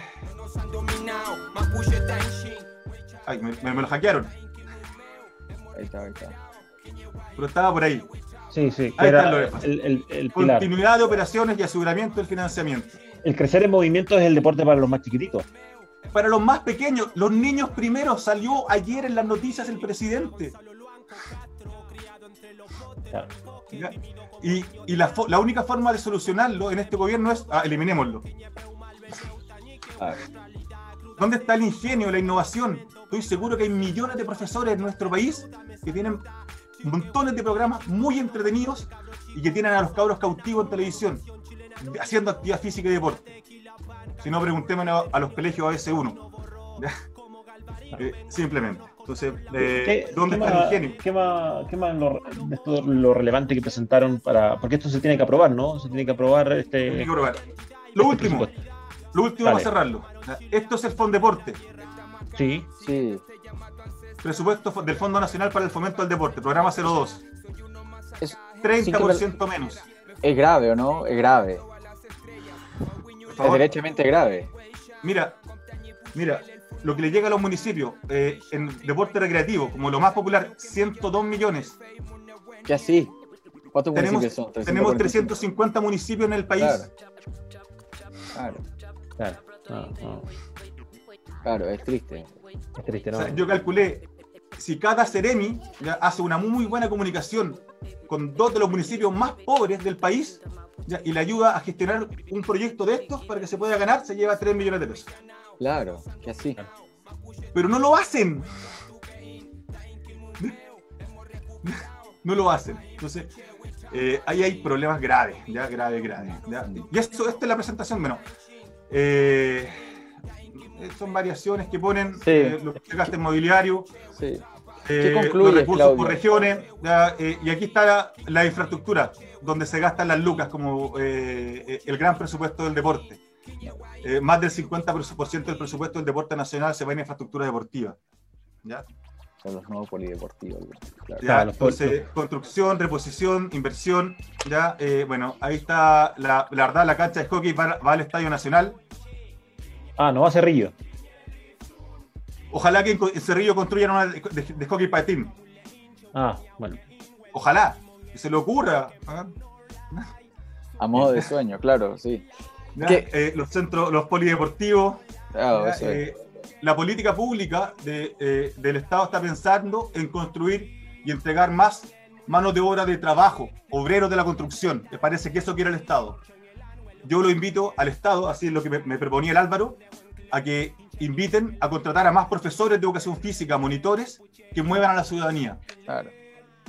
ay, me, me, lo hackearon. Ahí está, ahí está. Pero estaba por ahí. Sí, sí. el, Continuidad de operaciones y aseguramiento del financiamiento. El crecer en movimiento es el deporte para los más chiquititos. Para los más pequeños, los niños primero, salió ayer en las noticias el presidente. Y, la, única forma de solucionarlo en este gobierno es ah, eliminémoslo. ¿Dónde está el ingenio, la innovación? Estoy seguro que hay millones de profesores en nuestro país que tienen montones de programas muy entretenidos y que tienen a los cabros cautivos en televisión, haciendo actividad física y deporte. Si no, preguntémonos a los colegios AS1. Eh, simplemente. Entonces, eh, ¿dónde está el ingenio? ¿Qué más, qué más lo, esto, lo relevante que presentaron para.? Porque esto se tiene que aprobar, ¿no? Se tiene que aprobar este. Tiene que aprobar. Lo este último, lo último para cerrarlo. Esto es el Fondeporte. Sí. Sí. Presupuesto del Fondo Nacional para el Fomento del Deporte, programa 02. Es, 30% menos. Es grave, ¿o no? Es grave. Es derechamente grave. Mira, mira, lo que le llega a los municipios eh, en deporte recreativo, como lo más popular, 102 millones. ¿Qué así? ¿Cuántos Tenemos, municipios son? tenemos 345. 350 municipios en el país. Claro. Claro, Claro. No, no, claro, es triste. es triste, O ¿no? sea, yo calculé, si cada Ceremi hace una muy buena comunicación con dos de los municipios más pobres del país ya, y le ayuda a gestionar un proyecto de estos para que se pueda ganar, se lleva 3 millones de pesos. Claro, ¿qué así? Pero no lo hacen. No lo hacen. Entonces, eh, ahí hay problemas graves, ya graves, graves. ya. Y esto, esta es la presentación, bueno. eh, son variaciones que ponen Sí. eh, lo que se gasta en mobiliario, Sí. Eh, concluye, los recursos Claudio? por regiones, ya, eh, y aquí está la, la infraestructura, donde se gastan las lucas, como eh, eh, el gran presupuesto del deporte. Eh, más del 50% del presupuesto del deporte nacional se va en infraestructura deportiva. ¿ya? Son los nuevos polideportivos. Claro. Ya, Claro, los entonces, construcción, reposición, inversión, ya, eh, bueno, ahí está la, la verdad, la cancha de hockey va, va al Estadio Nacional. Ah, no va a Cerrillo. Ojalá que en Cerrillo construyan una de, de- de hockey patín. Ah, bueno. Ojalá, que se le ocurra. ¿ah? A modo de sueño, claro, sí. Eh, los centros, los polideportivos. Claro, ya, eso es. eh, la política pública de, eh, del Estado está pensando en construir y entregar más mano de obra de trabajo, obreros de la construcción. Me parece que eso quiere el Estado. Yo lo invito al Estado, así es lo que me, me proponía el Álvaro, a que inviten a contratar a más profesores de educación física, monitores, que muevan a la ciudadanía. Claro.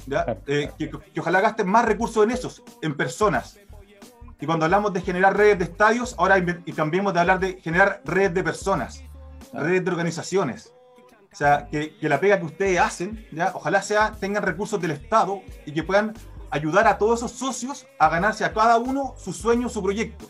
¿ya? Claro. Eh, que, que ojalá gasten más recursos en esos, en personas. Y cuando hablamos de generar redes de estadios, ahora y cambiemos de hablar de generar redes de personas, redes de organizaciones. O sea, que, que la pega que ustedes hacen, ¿ya? ojalá sea, tengan recursos del Estado y que puedan ayudar a todos esos socios a ganarse a cada uno su sueño, su proyecto.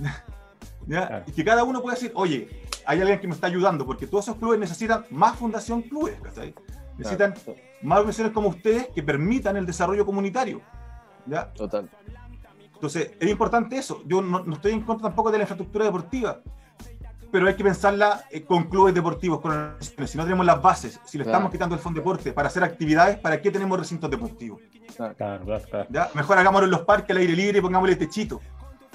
¿Ya? Y que cada uno pueda decir, oye, hay alguien que me está ayudando, porque todos esos clubes necesitan más fundación clubes, ¿cachai? Necesitan Claro, más organizaciones como ustedes que permitan el desarrollo comunitario. ¿ya? Total. Entonces, es importante eso. Yo no, no estoy en contra tampoco de la infraestructura deportiva, pero hay que pensarla eh, con clubes deportivos, con organizaciones. Si no tenemos las bases, si le Claro. estamos quitando el fondo deporte para hacer actividades, ¿para qué tenemos recintos deportivos? Claro. Claro, claro, claro. ¿ya? Mejor hagámoslo en los parques al aire libre y pongámosle techito.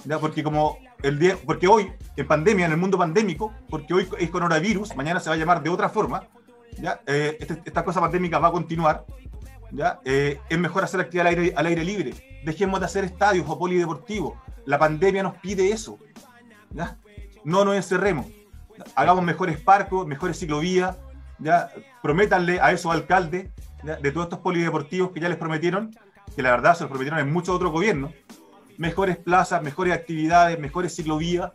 ¿Ya? Porque como el día, porque hoy, en pandemia, en el mundo pandémico, porque hoy es coronavirus, mañana se va a llamar de otra forma, ¿ya? Eh, este- esta cosa pandémica va a continuar, ¿ya? Eh, es mejor hacer actividad al aire, al aire libre. Dejemos de hacer estadios o polideportivos. La pandemia nos pide eso. ¿ya? No nos encerremos. Hagamos mejores parques, mejores ciclovías. ¿ya? Prométanle a esos alcaldes ¿ya? de todos estos polideportivos que ya les prometieron, que la verdad se los prometieron en muchos otros gobiernos, mejores plazas, mejores actividades, mejores ciclovías.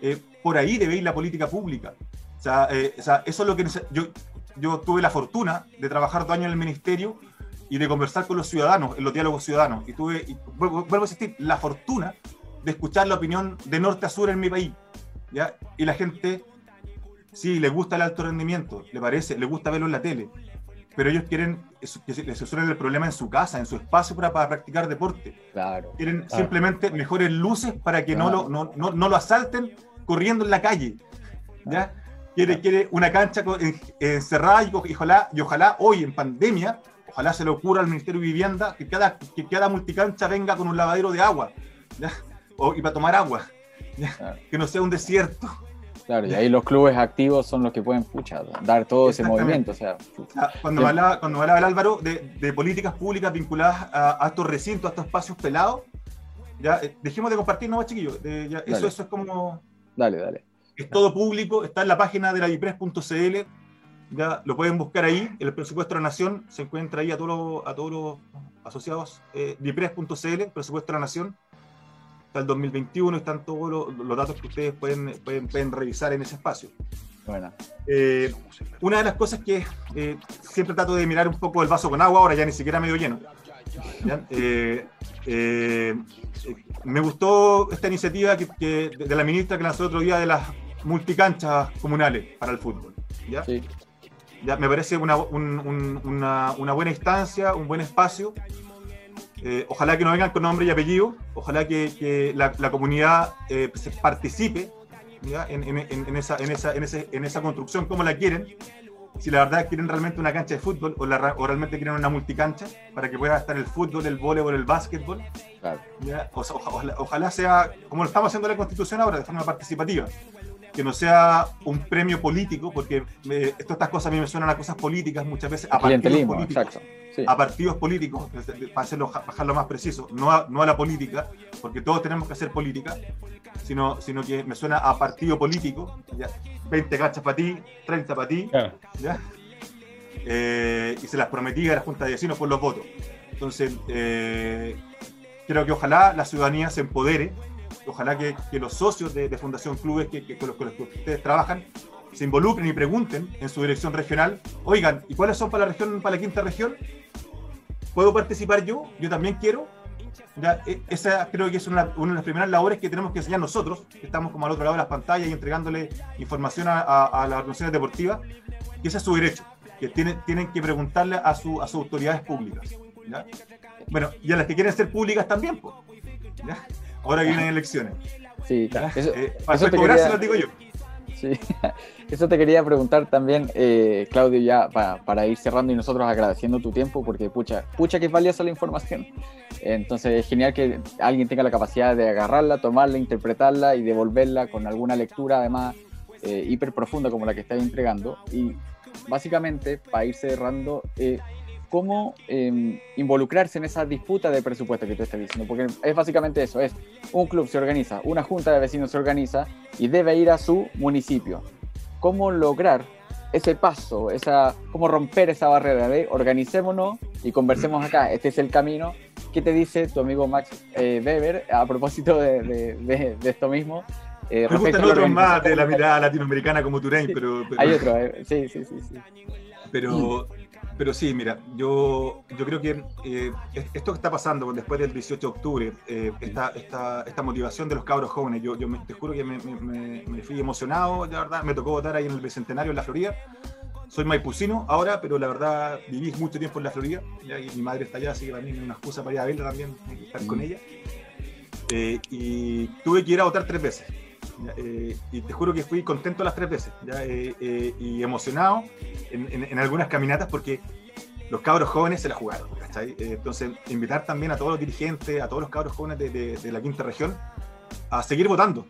Eh, por ahí debe ir la política pública. O sea, eh, o sea, eso es lo que yo, yo tuve la fortuna de trabajar dos años en el ministerio y de conversar con los ciudadanos, en los diálogos ciudadanos. Y tuve, y vuelvo a insistir, la fortuna de escuchar la opinión de norte a sur en mi país. ¿ya? Y la gente, sí, le gusta el alto rendimiento, le parece, le gusta verlo en la tele, pero ellos quieren que se les solucione el problema en su casa, en su espacio para, para practicar deporte. Claro. Quieren Claro. simplemente mejores luces para que no, Claro. lo, no, no, no lo asalten corriendo en la calle. ¿ya? Quiere, quiere una cancha encerrada y, y ojalá, y ojalá hoy en pandemia, ojalá se le ocurra al Ministerio de Vivienda que cada, que cada multicancha venga con un lavadero de agua ¿ya? O- y para tomar agua. ¿ya? Que no sea un desierto. Claro, y ahí los clubes activos son los que pueden, pucha, dar todo ese movimiento. O sea, Ah, Cuando, me hablaba, cuando me hablaba el Álvaro de, de políticas públicas vinculadas a, a estos recintos, a estos espacios pelados, ya eh, dejemos de compartir, no, chiquillos. de- ya, eso, eso es como. dale, dale. Es todo público, está en la página de la Bipres.cl. Ya lo pueden buscar ahí. El presupuesto de la Nación se encuentra ahí a todos los, a todos los asociados. Eh, Bipres.cl, presupuesto de la Nación. Está el 2021, están todos los, los datos que ustedes pueden, pueden, pueden revisar en ese espacio. Bueno, Eh, una de las cosas que eh, siempre trato de mirar un poco el vaso con agua, ahora ya ni siquiera medio lleno. Eh, eh, me gustó esta iniciativa que, que- de la ministra que lanzó otro día de las multicanchas comunales para el fútbol. ¿ya? Ya, me parece una, una, buena instancia, un buen espacio. Eh, ojalá que no vengan con nombre y apellido, ojalá que, la, comunidad eh, participe En, en, esa, en, esa, en, ese, en esa construcción como la quieren si la verdad quieren realmente una cancha de fútbol o, realmente quieren una multicancha para que pueda estar el fútbol, el voleibol, el básquetbol. ojalá, sea como lo estamos haciendo en la Constitución ahora, de forma participativa. Que no sea un premio político, porque estas cosas a mí me suenan a cosas políticas muchas veces, a partidos políticos. A partidos políticos, para hacerlo, bajarlo más preciso, no a, no a la política, porque todos tenemos que hacer política, sino, sino que me suena a partido político, ¿ya? 20 gachas para ti, 30 para ti, ¿ya? Eh, y se las prometí a la Junta de Vecinos por los votos. Entonces, eh, creo que ojalá la ciudadanía se empodere, ojalá que, los socios de, Fundación Clubes que, con, los, que ustedes trabajan se involucren y pregunten en su dirección regional, oigan, ¿y cuáles son para la región, para la quinta región? ¿Puedo participar yo? Yo también quiero. E, esa creo que es una, de las primeras labores que tenemos que enseñar nosotros, que estamos como al otro lado de las pantallas y entregándole información a, a, las organizaciones deportivas, que ese es su derecho, que tienen, tienen que preguntarle a, su, a sus autoridades públicas. Bueno, y a las que quieren ser públicas también, pues, ¿ya? Ahora vienen elecciones. Sí, eso, eh, para eso te quería... lo digo yo. Sí, eso te quería preguntar también, eh, Claudio, ya para, para, ir cerrando y nosotros agradeciendo tu tiempo, porque pucha, pucha que es valiosa la información. Entonces es genial que alguien tenga la capacidad de agarrarla, tomarla, interpretarla y devolverla con alguna lectura además eh, hiper profunda como la que estáis entregando. Y básicamente, para ir cerrando, eh, cómo em, involucrarse en esa disputa de presupuesto que tú estás diciendo, porque es básicamente eso, es un club se organiza, una junta de vecinos se organiza y debe ir a su municipio. ¿Cómo lograr ese paso, esa, cómo romper esa barrera de organicémonos y conversemos acá, este es el camino ¿Qué te dice tu amigo Max eh, Weber a propósito de, esto mismo? Eh, Me gustan otros más de la mirada latinoamericana como Turain, pero, Hay otro, eh, sí, sí, sí, sí. Pero, pero sí, mira, yo, yo creo que eh, esto que está pasando después del 18 de octubre, esta, esta, esta, motivación de los cabros jóvenes, yo, yo te juro que me, me, me, fui emocionado, la verdad, me tocó votar ahí en el Bicentenario en la Florida soy maipucino ahora, pero la verdad viví mucho tiempo en la Florida y mi madre está allá, así que mí es una excusa para ir a verla también, estar con mm. ella. Eh, y tuve que ir a votar tres veces. Eh, y te juro que fui contento las tres veces eh, y emocionado en, algunas caminatas porque los cabros jóvenes se la jugaron. entonces, invitar también a todos los dirigentes, a todos los cabros jóvenes de, la quinta región a seguir votando,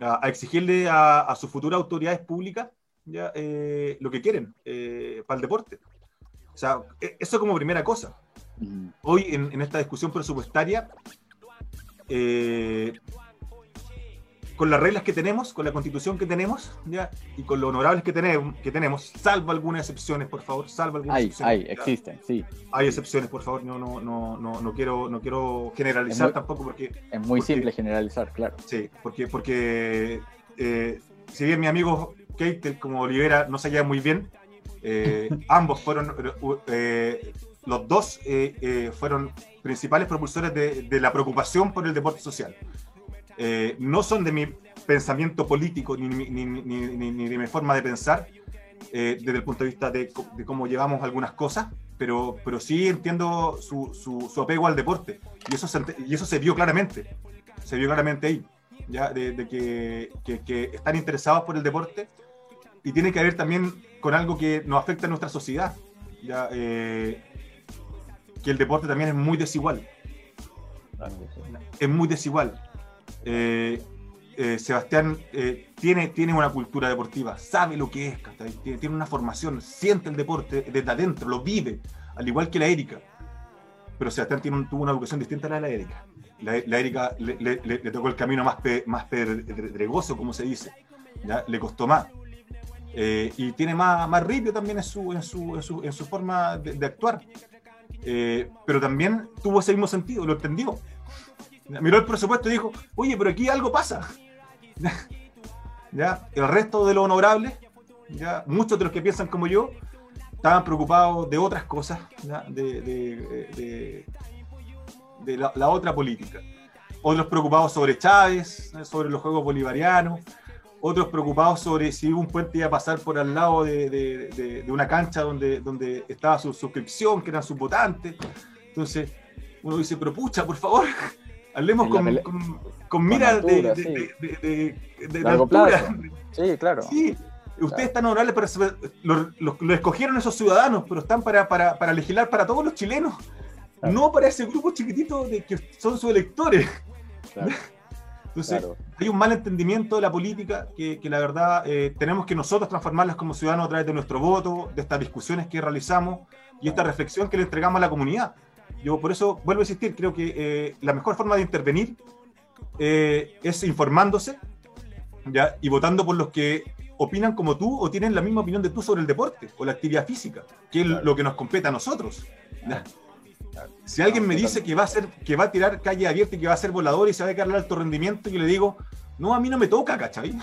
a, exigirle a sus futuras autoridades públicas ya, eh, lo que quieren eh, para el deporte. O sea, e, eso como primera cosa. Hoy en, esta discusión presupuestaria, eh, con las reglas que tenemos, con la constitución que tenemos, ¿ya? y con lo honorables que tenemos, que tenemos, salvo algunas excepciones, por favor, salvo algunas hay, excepciones. Hay, existen, sí. Hay excepciones, por favor, no, no, no, no, no quiero, no quiero generalizar tampoco porque... Es muy simple generalizar, claro. Sí, porque, porque si bien mi amigo Keitel como Olivera no se llevan muy bien. Eh, ambos fueron, eh, los dos eh, fueron principales propulsores de, la preocupación por el deporte social. No son de mi pensamiento político ni, ni, de mi forma de pensar desde el punto de vista de, cómo llevamos algunas cosas, pero, pero sí entiendo su, su, apego al deporte y eso, se, y eso se vio claramente, se vio claramente ahí. ¿ya? De, que, que, que, están interesados por el deporte y tiene que ver también con algo que nos afecta a nuestra sociedad, ya, eh, que el deporte también es muy desigual. Es muy desigual. Eh, eh, Sebastián tiene, tiene una cultura deportiva, sabe lo que es, tiene, tiene, una formación, siente el deporte desde adentro, lo vive, al igual que la Erika. Pero Sebastián tiene tuvo una educación distinta a la de la Erika. La, Erika le, tocó el camino más, más pedregoso, como se dice. ¿ya? Le costó más. Eh, y tiene más, más ripio también en su, en su, en su, forma de, actuar. Eh, pero también tuvo ese mismo sentido, lo entendió. Miró el presupuesto y dijo, oye, pero aquí algo pasa. ¿Ya? El resto de los honorables, ¿ya? muchos de los que piensan como yo, estaban preocupados de otras cosas, de, de, de, la, otra política. Otros preocupados sobre Chávez, sobre los juegos bolivarianos, otros preocupados sobre si un puente iba a pasar por al lado de, una cancha donde, donde estaba su suscripción, que eran sus votantes. Entonces, uno dice, pero pucha, por favor, hablemos con, con, con, mira de, de, largo plazo. Sí, claro. Sí, ustedes están honorables, para, lo, lo, escogieron esos ciudadanos, pero están para, para, para legislar para todos los chilenos, no para ese grupo chiquitito de que son sus electores. Entonces, hay un mal entendimiento de la política que, que la verdad eh, tenemos que nosotros transformarlas como ciudadanos a través de nuestro voto, de estas discusiones que realizamos y esta reflexión que le entregamos a la comunidad. Yo por eso vuelvo a insistir, creo que eh, la mejor forma de intervenir eh, es informándose ¿ya? y votando por los que opinan como tú o tienen la misma opinión de tú sobre el deporte o la actividad física, que es lo que nos compete a nosotros. Si alguien me dice que va a ser, que va a tirar calle abierta y que va a ser volador y se va a quedar al alto rendimiento, yo le digo, no, a mí no me toca, ¿cachai?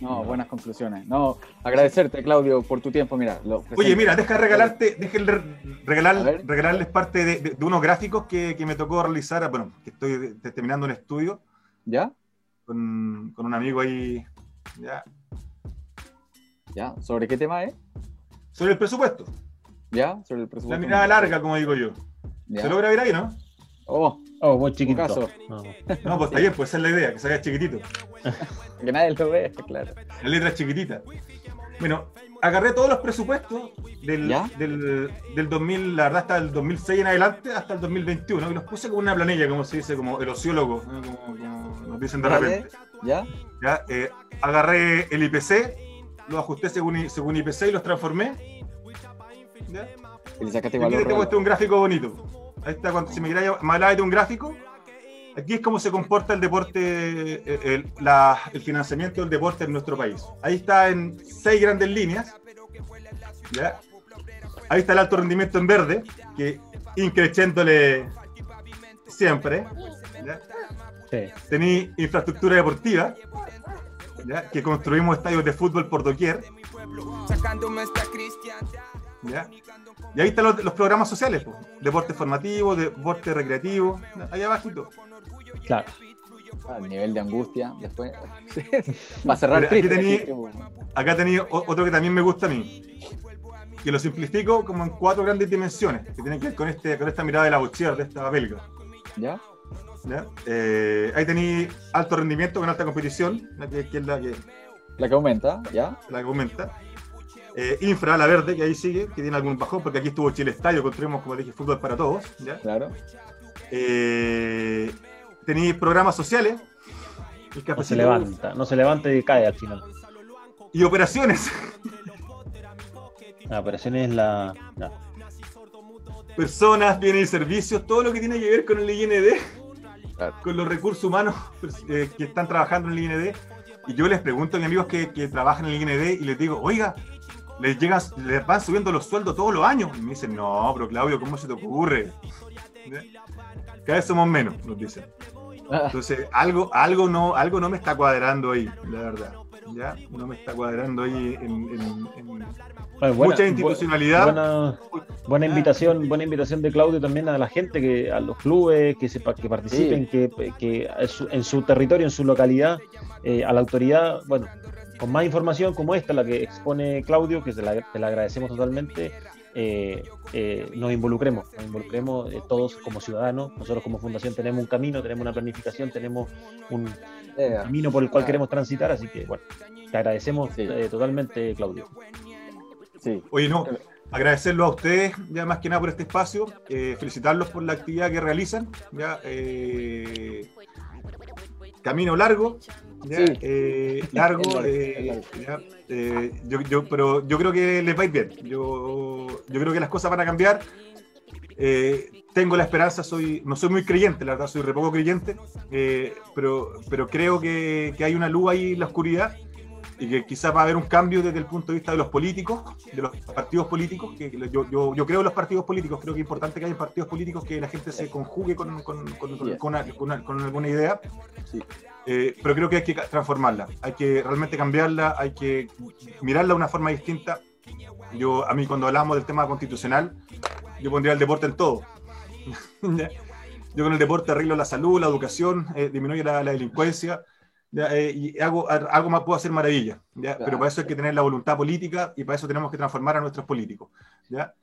No, buenas conclusiones. No, agradecerte, Claudio, por tu tiempo. Mira, Oye, mira, deja regalarte, deja regalar, regalarles parte de, unos gráficos que, me tocó realizar. Bueno, que estoy terminando un estudio. ¿Ya? Con, un amigo ahí. ¿Ya? ¿Ya? ¿Sobre qué tema es? Sobre el presupuesto. ¿Ya? Sobre el presupuesto. La mirada larga, como digo yo. ¿Se logra ver ahí, no? Oh, oh muy chiquito. No. no, pues está bien, pues esa es la idea, que se vea chiquitito. que nadie lo ve, claro. La letra es chiquitita. Bueno, agarré todos los presupuestos del, del, del, 2000, la verdad, hasta el 2006 en adelante, hasta el 2021, y los puse como una planilla, como se dice, como el ociólogo, como, nos dicen de repente. ¿Ya? ¿Ya? Eh, agarré el IPC, lo ajusté según, según IPC y los transformé. ¿Ya? Y sacaste Aquí te un gráfico bonito. Ahí está, cuando, si me quería hablar de un gráfico, aquí es cómo se comporta el deporte, eh, el, financiamiento del deporte en nuestro país. Ahí está en seis grandes líneas. Ahí está el alto rendimiento en verde, que increciéndole siempre. ¿ya? Tení infraestructura deportiva, que construimos estadios de fútbol por doquier. ¿ya? Y ahí están los, programas sociales, deporte formativo, deporte recreativo, ahí abajito. Claro. El nivel de angustia, después. Va a cerrar Acá tenía otro que también me gusta a mí. Que lo simplifico como en cuatro grandes dimensiones, que tienen que ver con, este, con esta mirada de la boxear, de esta belga. ¿Ya? Eh, ahí tenéis alto rendimiento con alta competición, que, es la que. La que aumenta, ¿ya? La que aumenta. Eh, infra, la verde, que ahí sigue, que tiene algún bajón, porque aquí estuvo Chile Estadio, construimos, como dije, fútbol para todos. ¿ya? Claro. Eh, tenéis programas sociales. no se levanta, no se levanta y cae al final. Y operaciones. La operaciones es la. Personas, bienes y servicios, todo lo que tiene que ver con el IND, con los recursos humanos eh, que están trabajando en el IND. Y yo les pregunto a mis amigos que, que trabajan en el IND y les digo, oiga, les, llegas, les van subiendo los sueldos todos los años. Y me dicen, no, pero Claudio, ¿cómo se te ocurre? Cada vez somos menos, nos dicen. Ah. Entonces, algo, algo, no, algo no me está cuadrando ahí, la verdad. ¿ya? No me está cuadrando ahí en, mucha institucionalidad. Buena, invitación, buena invitación de Claudio también a la gente, que a los clubes que, se, que participen, que, que en su territorio, en su localidad, eh, a la autoridad, bueno, con más información como esta, la que expone Claudio, que se la, agradecemos totalmente, eh, eh, nos involucremos, nos involucremos eh, todos como ciudadanos. Nosotros como fundación tenemos un camino, tenemos una planificación, tenemos un, camino por el cual queremos transitar, así que bueno, te agradecemos totalmente, Claudio. Sí. Oye, no, agradecerlo a ustedes, ya más que nada por este espacio, felicitarlos por la actividad que realizan, ya camino largo, eh, largo, eh, eh, yo, pero yo creo que les va a ir bien. Yo, yo creo que las cosas van a cambiar. tengo la esperanza, soy, no soy muy creyente, la verdad, soy re poco creyente, pero, pero creo que, que, hay una luz ahí en la oscuridad y que quizás va a haber un cambio desde el punto de vista de los políticos, de los partidos políticos, que yo, yo, yo creo en los partidos políticos, creo que es importante que haya partidos políticos que la gente se conjugue con, con, con, con alguna idea. Sí. Eh, pero creo que hay que transformarla, hay que realmente cambiarla, hay que mirarla de una forma distinta. Yo, a mí cuando hablamos del tema constitucional, yo pondría el deporte en todo. yo con el deporte arreglo la salud, la educación, eh, disminuye la, delincuencia, eh, y hago, algo más puedo hacer maravilla, pero para eso hay que tener la voluntad política y para eso tenemos que transformar a nuestros políticos. ¿ya?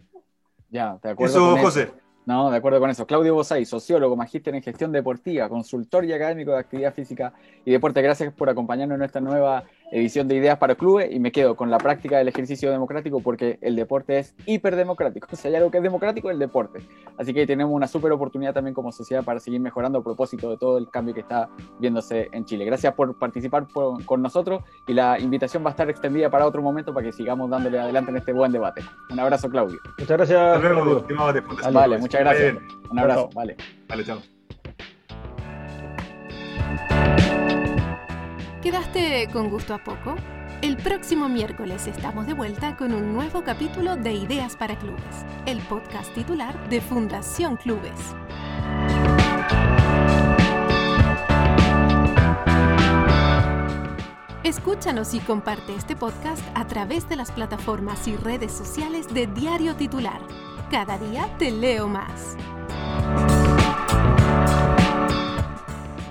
Ya, de acuerdo. Eso, José. No, de acuerdo con eso. Claudio Bosay, sociólogo, magíster en gestión deportiva, consultor y académico de actividad física y deporte. Gracias por acompañarnos en nuestra nueva edición de Ideas para Clubes y me quedo con la práctica del ejercicio democrático porque el deporte es hiperdemocrático. O sea, hay algo que es democrático, el deporte. Así que tenemos una súper oportunidad también como sociedad para seguir mejorando a propósito de todo el cambio que está viéndose en Chile. Gracias por participar con nosotros y la invitación va a estar extendida para otro momento para que sigamos dándole adelante en este buen debate. Un abrazo, Claudio. Muchas gracias. Vale, muchas gracias. Un abrazo. Vale. Vale, chao. ¿Quedaste con gusto a poco? El próximo miércoles estamos de vuelta con un nuevo capítulo de Ideas para Clubes, el podcast titular de Fundación Clubes. Escúchanos y comparte este podcast a través de las plataformas y redes sociales de Diario Titular. Cada día te leo más.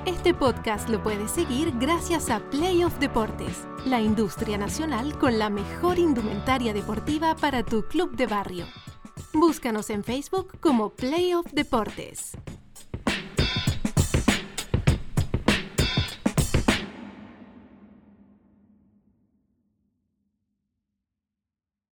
Este podcast lo puedes seguir gracias a Playoff Deportes, la industria nacional con la mejor indumentaria deportiva para tu club de barrio. Búscanos en Facebook como Playoff Deportes.